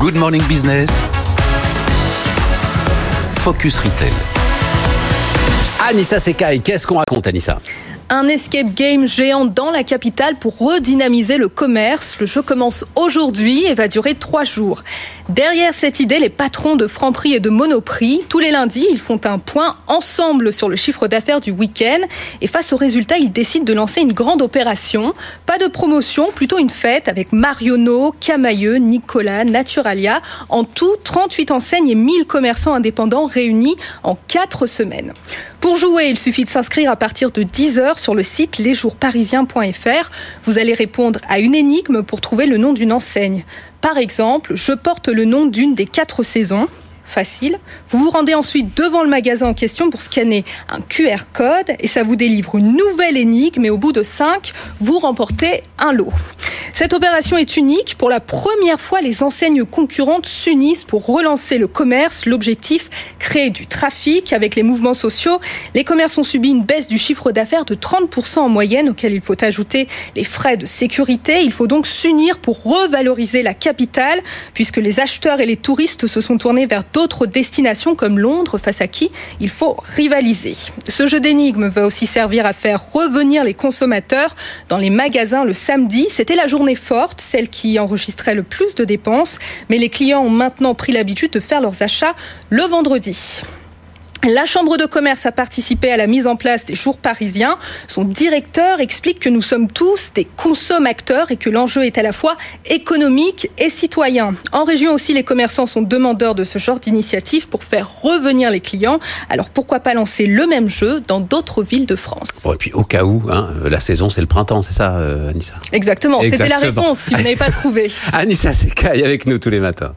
Good Morning Business. Focus Retail. Anissa Sekai, qu'est-ce qu'on raconte Anissa? Un escape game géant dans la capitale pour redynamiser le commerce. Le jeu commence aujourd'hui et va durer trois jours. Derrière cette idée, les patrons de Franprix et de Monoprix, tous les lundis, ils font un point ensemble sur le chiffre d'affaires du week-end et face aux résultats, ils décident de lancer une grande opération. Pas de promotion, plutôt une fête avec Marionneau, Camailleux, Nicolas, Naturalia. En tout, 38 enseignes et 1000 commerçants indépendants réunis en quatre semaines. Pour jouer, il suffit de s'inscrire à partir de 10h sur le site lesjoursparisiens.fr. Vous allez répondre à une énigme pour trouver le nom d'une enseigne. Par exemple, je porte le nom d'une des quatre saisons facile. Vous vous rendez ensuite devant le magasin en question pour scanner un QR code et ça vous délivre une nouvelle énigme et au bout de 5, vous remportez un lot. Cette opération est unique. Pour la première fois, les enseignes concurrentes s'unissent pour relancer le commerce. L'objectif, créer du trafic. Avec les mouvements sociaux, les commerces ont subi une baisse du chiffre d'affaires de 30% en moyenne, auquel il faut ajouter les frais de sécurité. Il faut donc s'unir pour revaloriser la capitale, puisque les acheteurs et les touristes se sont tournés vers d'autres destinations comme Londres, face à qui il faut rivaliser. Ce jeu d'énigmes va aussi servir à faire revenir les consommateurs dans les magasins le samedi. C'était la journée forte, celle qui enregistrait le plus de dépenses, mais les clients ont maintenant pris l'habitude de faire leurs achats le vendredi. La Chambre de commerce a participé à la mise en place des jours parisiens. Son directeur explique que nous sommes tous des consommateurs et que l'enjeu est à la fois économique et citoyen. En région aussi, les commerçants sont demandeurs de ce genre d'initiative pour faire revenir les clients. Alors pourquoi pas lancer le même jeu dans d'autres villes de France? Et puis au cas où, hein, la saison c'est le printemps, c'est ça, euh, Anissa? Exactement, c'était la réponse si vous n'avez pas trouvé. Anissa Sekai avec nous tous les matins.